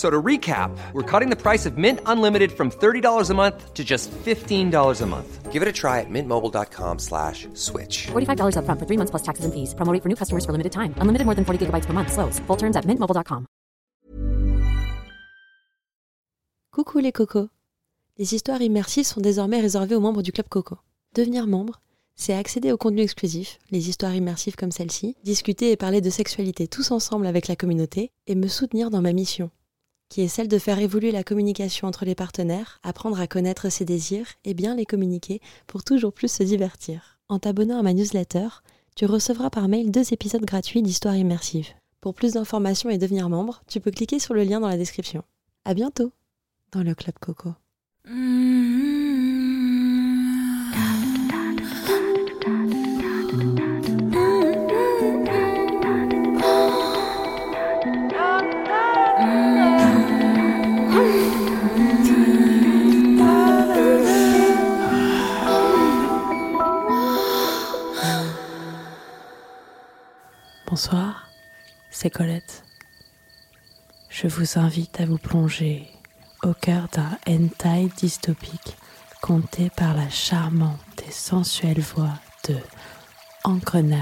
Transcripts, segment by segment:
So to recap, we're cutting the price of Mint Unlimited from $30 a month to just $15 a month. Give it a try at mintmobile.com slash switch. $45 upfront for three months plus taxes and fees. Promo rate for new customers for limited time. Unlimited more than 40 gigabytes per month. Slows. Full terms at mintmobile.com. Coucou les cocos. Les histoires immersives sont désormais réservées aux membres du Club Coco. Devenir membre, c'est accéder au contenu exclusif, les histoires immersives comme celle-ci, discuter et parler de sexualité tous ensemble avec la communauté et me soutenir dans ma mission qui est celle de faire évoluer la communication entre les partenaires, apprendre à connaître ses désirs et bien les communiquer pour toujours plus se divertir. En t'abonnant à ma newsletter, tu recevras par mail deux épisodes gratuits d'Histoire immersive. Pour plus d'informations et devenir membre, tu peux cliquer sur le lien dans la description. À bientôt dans le Club Coco. Bonsoir, c'est Colette. Je vous invite à vous plonger au cœur d'un hentai dystopique conté par la charmante et sensuelle voix de Engrenade,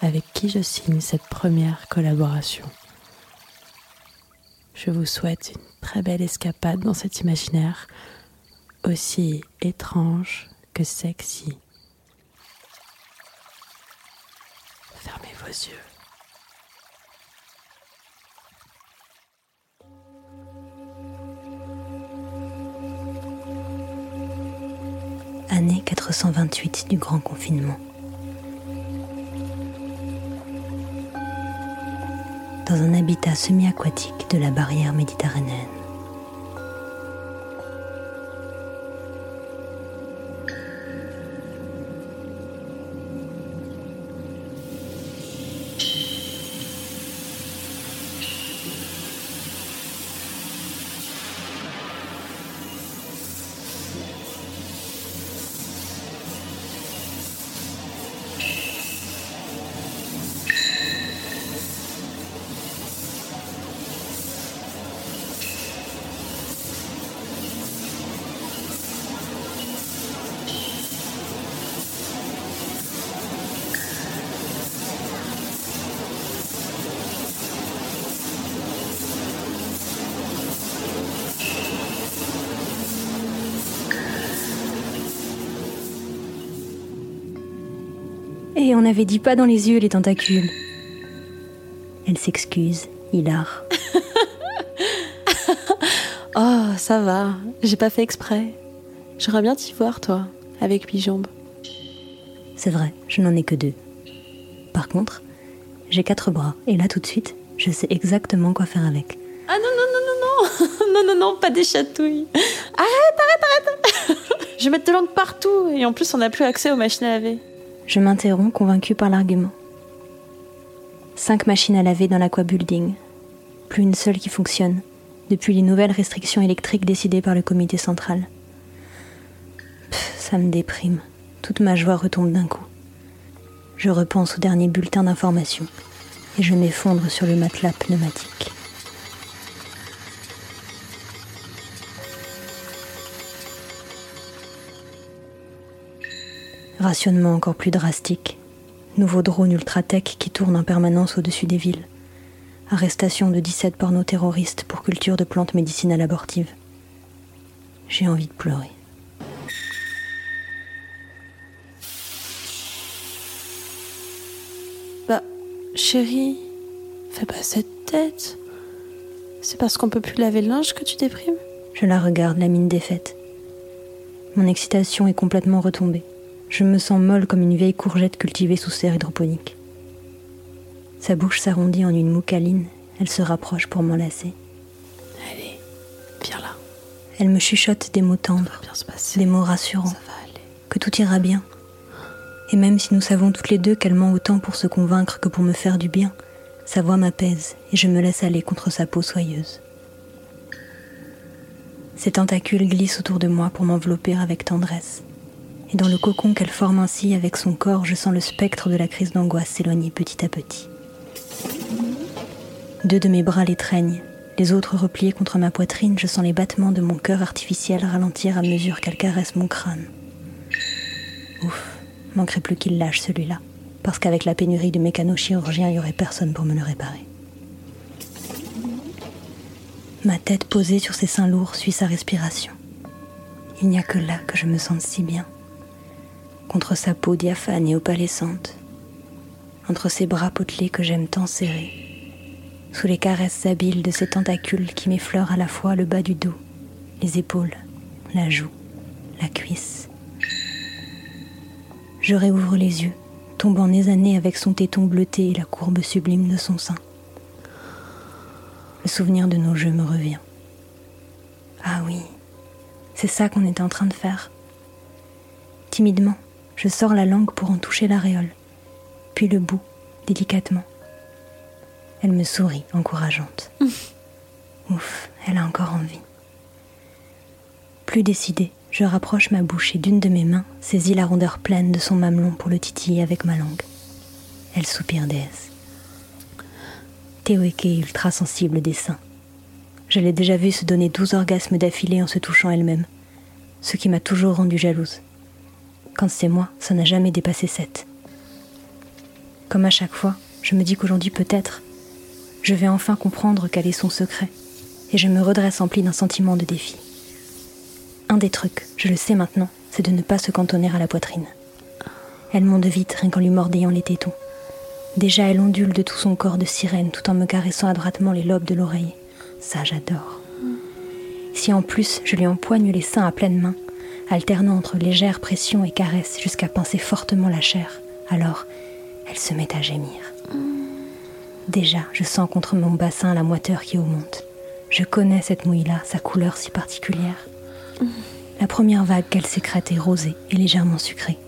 avec qui je signe cette première collaboration. Je vous souhaite une très belle escapade dans cet imaginaire aussi étrange que sexy. Vos yeux. Année 428 du grand confinement. Dans un habitat semi-aquatique de la barrière méditerranéenne. On avait dit pas dans les yeux les tentacules. Elle s'excuse, hilar. Oh, ça va, j'ai pas fait exprès. J'aurais bien t'y voir, toi, avec huit jambes. C'est vrai, je n'en ai que deux. Par contre, j'ai quatre bras, et là tout de suite, je sais exactement quoi faire avec. Ah non, non, non, non, non Non, non, non, pas des chatouilles Arrête, arrête, arrête Je vais mettre de l'encre partout, et en plus, on n'a plus accès aux machines à laver. Je m'interromps convaincu par l'argument. Cinq machines à laver dans l'aquabuilding. Plus une seule qui fonctionne, depuis les nouvelles restrictions électriques décidées par le comité central. Pff, ça me déprime. Toute ma joie retombe d'un coup. Je repense au dernier bulletin d'information et je m'effondre sur le matelas pneumatique. Rationnement encore plus drastique. Nouveau drone ultra-tech qui tourne en permanence au-dessus des villes. Arrestation de 17 porno-terroristes pour culture de plantes médicinales abortives. J'ai envie de pleurer. Bah, chérie, fais pas cette tête. C'est parce qu'on peut plus laver le linge que tu déprimes? Je la regarde, la mine défaite. Mon excitation est complètement retombée. Je me sens molle comme une vieille courgette cultivée sous serre hydroponique. Sa bouche s'arrondit en une moue câline. Elle se rapproche pour m'enlacer. Allez, viens là. Elle me chuchote des mots tendres, des mots rassurants, que tout ira bien. Et même si nous savons toutes les deux qu'elle ment autant pour se convaincre que pour me faire du bien, sa voix m'apaise et je me laisse aller contre sa peau soyeuse. Ses tentacules glissent autour de moi pour m'envelopper avec tendresse. Dans le cocon qu'elle forme ainsi avec son corps, je sens le spectre de la crise d'angoisse s'éloigner petit à petit. Deux de mes bras l'étreignent, les autres repliés contre ma poitrine, je sens les battements de mon cœur artificiel ralentir à mesure qu'elle caresse mon crâne. Ouf, manquerait plus qu'il lâche celui-là, parce qu'avec la pénurie de mécano-chirurgiens, il n'y aurait personne pour me le réparer. Ma tête posée sur ses seins lourds suit sa respiration. Il n'y a que là que je me sente si bien. Contre sa peau diaphane et opalescente, entre ses bras potelés que j'aime tant serrer, sous les caresses habiles de ses tentacules qui m'effleurent à la fois le bas du dos, les épaules, la joue, la cuisse. Je réouvre les yeux, tombant nez à nez avec son téton bleuté et la courbe sublime de son sein. Le souvenir de nos jeux me revient. Ah oui, c'est ça qu'on était en train de faire. Timidement, je sors la langue pour en toucher l'aréole, puis le bout, délicatement. Elle me sourit, encourageante. Ouf, elle a encore envie. Plus décidée, je rapproche ma bouche et d'une de mes mains saisis la rondeur pleine de son mamelon pour le titiller avec ma langue. Elle soupire déesse. Théoeke est ultra sensible des seins. Je l'ai déjà vue se donner douze orgasmes d'affilée en se touchant elle-même, ce qui m'a toujours rendue jalouse. Quand c'est moi, ça n'a jamais dépassé sept. Comme à chaque fois, je me dis qu'aujourd'hui peut-être, je vais enfin comprendre quel est son secret, et je me redresse empli d'un sentiment de défi. Un des trucs, je le sais maintenant, c'est de ne pas se cantonner à la poitrine. Elle monte vite rien qu'en lui mordillant les tétons. Déjà, elle ondule de tout son corps de sirène tout en me caressant adroitement les lobes de l'oreille. Ça, j'adore. Si en plus je lui empoigne les seins à pleine main, alternant entre légère pression et caresse jusqu'à pincer fortement la chair, alors elle se met à gémir. Déjà, je sens contre mon bassin la moiteur qui augmente. Je connais cette mouille-là, sa couleur si particulière. La première vague qu'elle sécrète est rosée et légèrement sucrée.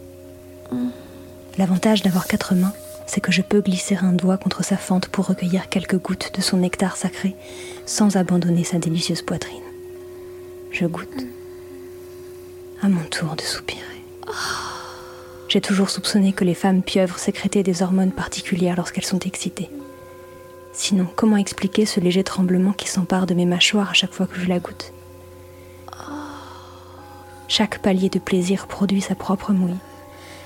L'avantage d'avoir quatre mains, c'est que je peux glisser un doigt contre sa fente pour recueillir quelques gouttes de son nectar sacré sans abandonner sa délicieuse poitrine. Je goûte. À mon tour de soupirer. J'ai toujours soupçonné que les femmes pieuvres sécrétaient des hormones particulières lorsqu'elles sont excitées. Sinon, comment expliquer ce léger tremblement qui s'empare de mes mâchoires à chaque fois que je la goûte? Chaque palier de plaisir produit sa propre mouille.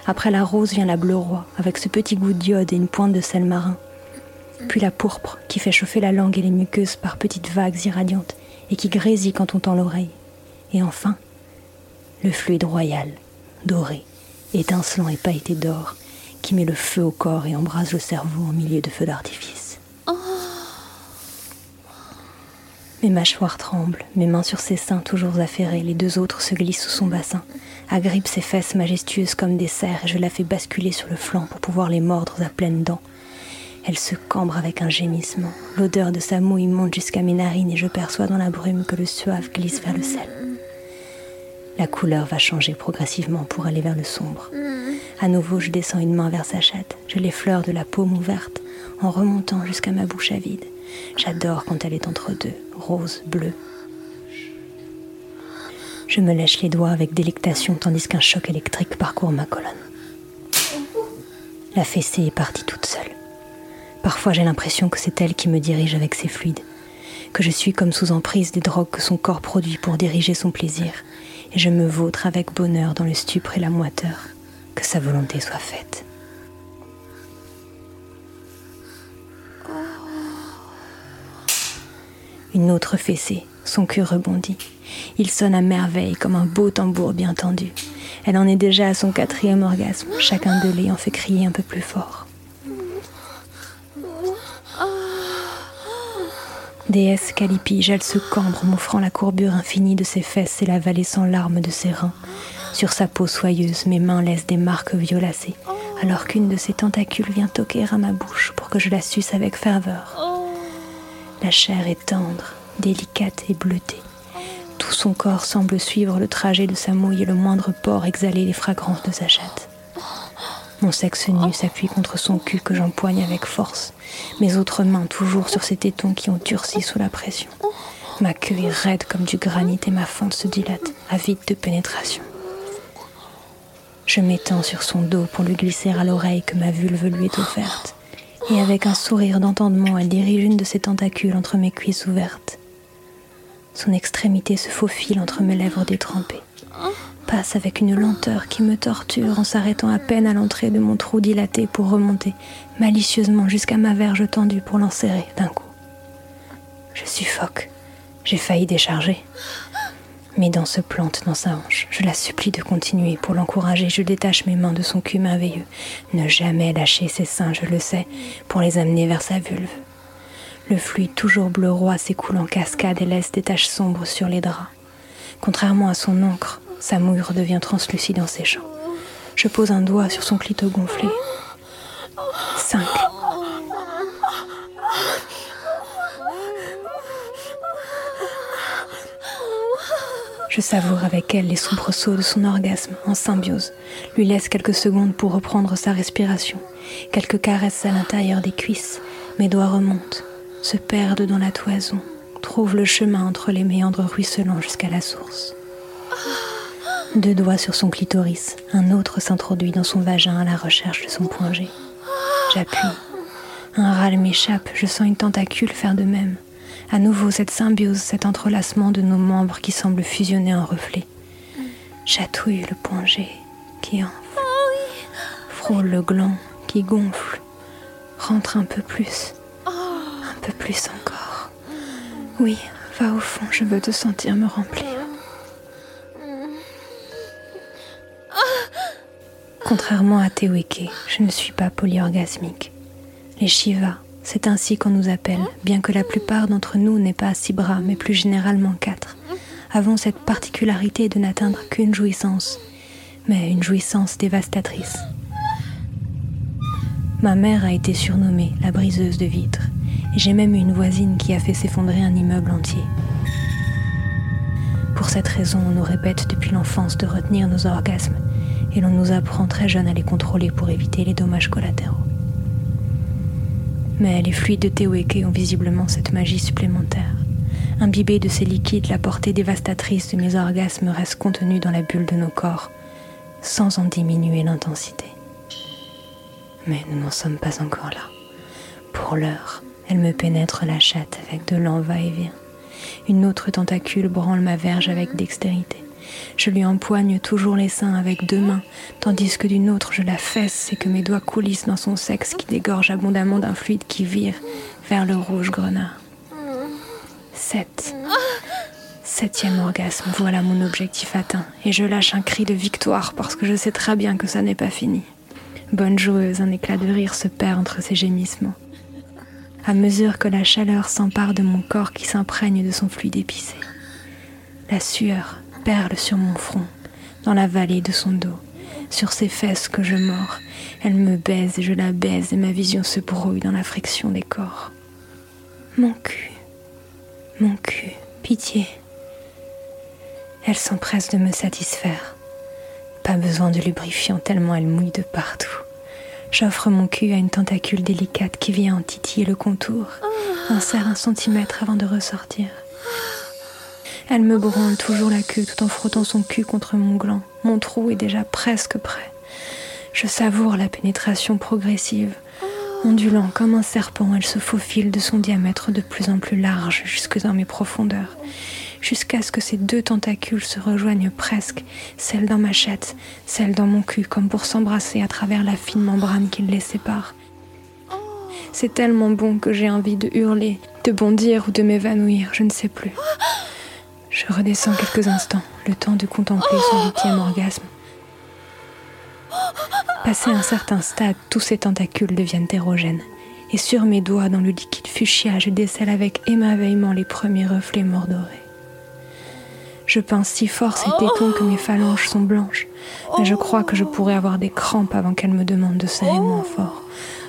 Après la rose vient la bleu roi, avec ce petit goût d'iode et une pointe de sel marin. Puis la pourpre, qui fait chauffer la langue et les muqueuses par petites vagues irradiantes et qui grésille quand on tend l'oreille. Et enfin, le fluide royal, doré, étincelant et pailleté d'or, qui met le feu au corps et embrase le cerveau en milieu de feux d'artifice. Mes mâchoires tremblent, mes mains sur ses seins toujours affairés, les deux autres se glissent sous son bassin, agrippent ses fesses majestueuses comme des cerfs et je la fais basculer sur le flanc pour pouvoir les mordre à pleines dents. Elle se cambre avec un gémissement. L'odeur de sa mouille monte jusqu'à mes narines et je perçois dans la brume que le suave glisse vers le sel. La couleur va changer progressivement pour aller vers le sombre. À nouveau, je descends une main vers sa chatte. Je l'effleure de la paume ouverte en remontant jusqu'à ma bouche avide. J'adore quand elle est entre deux, rose, bleu. Je me lèche les doigts avec délectation tandis qu'un choc électrique parcourt ma colonne. La fessée est partie toute seule. Parfois j'ai l'impression que c'est elle qui me dirige avec ses fluides, que je suis comme sous emprise des drogues que son corps produit pour diriger son plaisir, et je me vautre avec bonheur dans le stupre et la moiteur. que sa volonté soit faite. Une autre fessée, son cul rebondit. Il sonne à merveille comme un beau tambour bien tendu. Elle en est déjà à son quatrième orgasme, chacun de les en fait crier un peu plus fort. Déesse Callipige, elle se cambre, m'offrant la courbure infinie de ses fesses et la vallée sans larmes de ses reins. Sur sa peau soyeuse, mes mains laissent des marques violacées, alors qu'une de ses tentacules vient toquer à ma bouche pour que je la suce avec ferveur. La chair est tendre, délicate et bleutée. Tout son corps semble suivre le trajet de sa mouille et le moindre pore exhaler les fragrances de sa chatte. Mon sexe nu s'appuie contre son cul que j'empoigne avec force, mes autres mains toujours sur ses tétons qui ont durci sous la pression. Ma queue est raide comme du granit et ma fente se dilate, avide de pénétration. Je m'étends sur son dos pour lui glisser à l'oreille que ma vulve lui est offerte, et avec un sourire d'entendement, elle dirige une de ses tentacules entre mes cuisses ouvertes. Son extrémité se faufile entre mes lèvres détrempées avec une lenteur qui me torture en s'arrêtant à peine à l'entrée de mon trou dilaté pour remonter malicieusement jusqu'à ma verge tendue pour l'enserrer d'un coup. Je suffoque. J'ai failli décharger. Mes dents se plantent dans sa hanche. Je la supplie de continuer. Pour l'encourager, je détache mes mains de son cul merveilleux. Ne jamais lâcher ses seins, je le sais, pour les amener vers sa vulve. Le fluide toujours bleu roi s'écoule en cascade et laisse des taches sombres sur les draps. Contrairement à son encre, sa mouille redevient translucide en séchant. Je pose un doigt sur son clito gonflé. 5. Je savoure avec elle les soubresauts de son orgasme en symbiose, lui laisse quelques secondes pour reprendre sa respiration, quelques caresses à l'intérieur des cuisses, mes doigts remontent, se perdent dans la toison, trouvent le chemin entre les méandres ruisselants jusqu'à la source. Deux doigts sur son clitoris, un autre s'introduit dans son vagin à la recherche de son point G. J'appuie. Un râle m'échappe, je sens une tentacule faire de même. À nouveau cette symbiose, cet entrelacement de nos membres qui semblent fusionner en reflet. Chatouille le point G qui enfle. Frôle le gland qui gonfle. Rentre un peu plus. Un peu plus encore. Oui, va au fond, je veux te sentir me remplir. Contrairement à Teweke, je ne suis pas polyorgasmique. Les Shiva, c'est ainsi qu'on nous appelle, bien que la plupart d'entre nous n'aient pas six bras, mais plus généralement quatre, avons cette particularité de n'atteindre qu'une jouissance, mais une jouissance dévastatrice. Ma mère a été surnommée la briseuse de vitres, et j'ai même eu une voisine qui a fait s'effondrer un immeuble entier. Pour cette raison, on nous répète depuis l'enfance de retenir nos orgasmes et l'on nous apprend très jeune à les contrôler pour éviter les dommages collatéraux. Mais les fluides de Teweke ont visiblement cette magie supplémentaire. Imbibés de ces liquides, la portée dévastatrice de mes orgasmes reste contenue dans la bulle de nos corps, sans en diminuer l'intensité. Mais nous n'en sommes pas encore là. Pour l'heure, elle me pénètre la chatte avec de lents va-et-vient. Une autre tentacule branle ma verge avec dextérité. Je lui empoigne toujours les seins avec deux mains, tandis que d'une autre je la fesse et que mes doigts coulissent dans son sexe qui dégorge abondamment d'un fluide qui vire vers le rouge grenat. Sept. Septième orgasme, voilà mon objectif atteint, et je lâche un cri de victoire parce que je sais très bien que ça n'est pas fini. Bonne joueuse, un éclat de rire se perd entre ses gémissements. À mesure que la chaleur s'empare de mon corps qui s'imprègne de son fluide épicé. La sueur, perle sur mon front, dans la vallée de son dos, sur ses fesses que je mords. Elle me baise et je la baise et ma vision se brouille dans la friction des corps. Mon cul, mon cul, pitié. Elle s'empresse de me satisfaire. Pas besoin de lubrifiant tellement elle mouille de partout. J'offre mon cul à une tentacule délicate qui vient en titiller le contour, insère un centimètre avant de ressortir. Elle me branle toujours la queue tout en frottant son cul contre mon gland. Mon trou est déjà presque prêt. Je savoure la pénétration progressive. Ondulant comme un serpent, elle se faufile de son diamètre de plus en plus large jusque dans mes profondeurs, jusqu'à ce que ces deux tentacules se rejoignent presque, celle dans ma chatte, celle dans mon cul, comme pour s'embrasser à travers la fine membrane qui les sépare. C'est tellement bon que j'ai envie de hurler, de bondir ou de m'évanouir, je ne sais plus. Je redescends quelques instants, le temps de contempler son huitième orgasme. Passé un certain stade, tous ces tentacules deviennent érogènes. Et sur mes doigts, dans le liquide fuchsia, je décèle avec émerveillement les premiers reflets mordorés. Je pince si fort ces tétons que mes phalanges sont blanches, mais je crois que je pourrais avoir des crampes avant qu'elle me demande de serrer moins fort.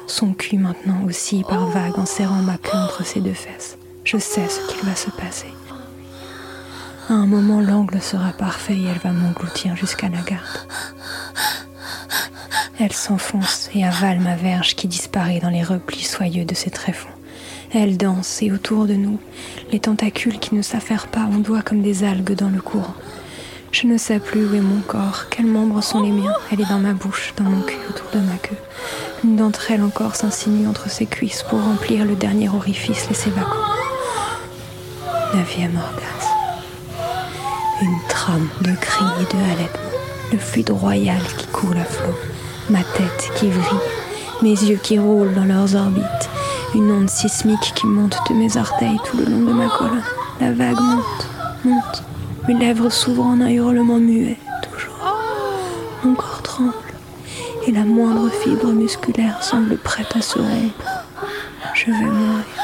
Son cul maintenant aussi par vague en serrant ma queue entre ses deux fesses. Je sais ce qu'il va se passer. À un moment, l'angle sera parfait et elle va m'engloutir jusqu'à la garde. Elle s'enfonce et avale ma verge qui disparaît dans les replis soyeux de ses tréfonds. Elle danse et autour de nous, les tentacules qui ne s'affairent pas ondoient comme des algues dans le courant. Je ne sais plus où est mon corps, quels membres sont les miens. Elle est dans ma bouche, dans mon cul, autour de ma queue. Une d'entre elles encore s'insinue entre ses cuisses pour remplir le dernier orifice laissé vacant. Neuvième orgasme. Une trame de cris et de halètements. Le fluide royal qui coule à flot. Ma tête qui vrille. Mes yeux qui roulent dans leurs orbites. Une onde sismique qui monte de mes orteils tout le long de ma colonne. La vague monte, monte. Mes lèvres s'ouvrent en un hurlement muet, toujours. Mon corps tremble et la moindre fibre musculaire semble prête à se rompre. Je vais mourir.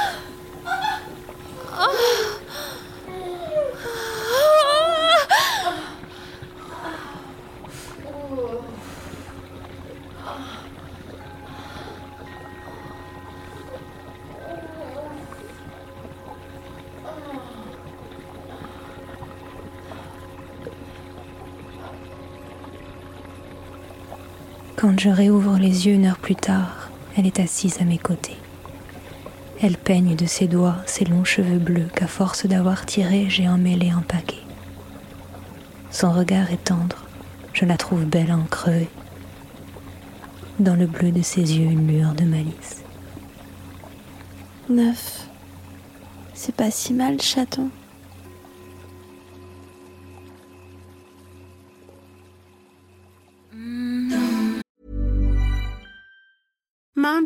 Quand je réouvre les yeux une heure plus tard, elle est assise à mes côtés. Elle peigne de ses doigts ses longs cheveux bleus qu'à force d'avoir tirés, j'ai emmêlé un paquet. Son regard est tendre, je la trouve belle en crever. Dans le bleu de ses yeux, une lueur de malice. Neuf. C'est pas si mal, chaton.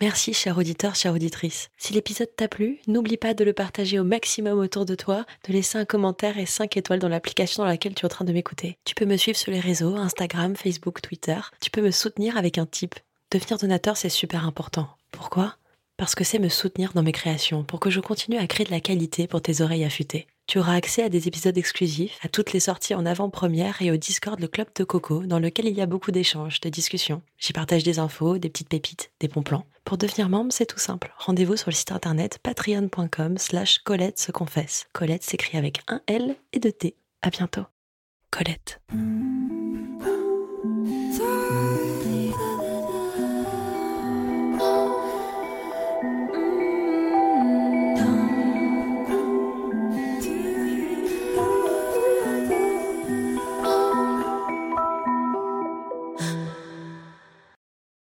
Merci, cher auditeur, chère auditrice. Si l'épisode t'a plu, n'oublie pas de le partager au maximum autour de toi, de laisser un commentaire et 5 étoiles dans l'application dans laquelle tu es en train de m'écouter. Tu peux me suivre sur les réseaux, Instagram, Facebook, Twitter. Tu peux me soutenir avec un tip. Devenir donateur, c'est super important. Pourquoi? Parce que c'est me soutenir dans mes créations, pour que je continue à créer de la qualité pour tes oreilles affûtées. Tu auras accès à des épisodes exclusifs, à toutes les sorties en avant-première et au Discord le Club de Coco, dans lequel il y a beaucoup d'échanges, de discussions. J'y partage des infos, des petites pépites, des bons plans. Pour devenir membre, c'est tout simple. Rendez-vous sur le site internet patreon.com slash Colette se confesse. Colette s'écrit avec un L et deux T. À bientôt. Colette. Mm.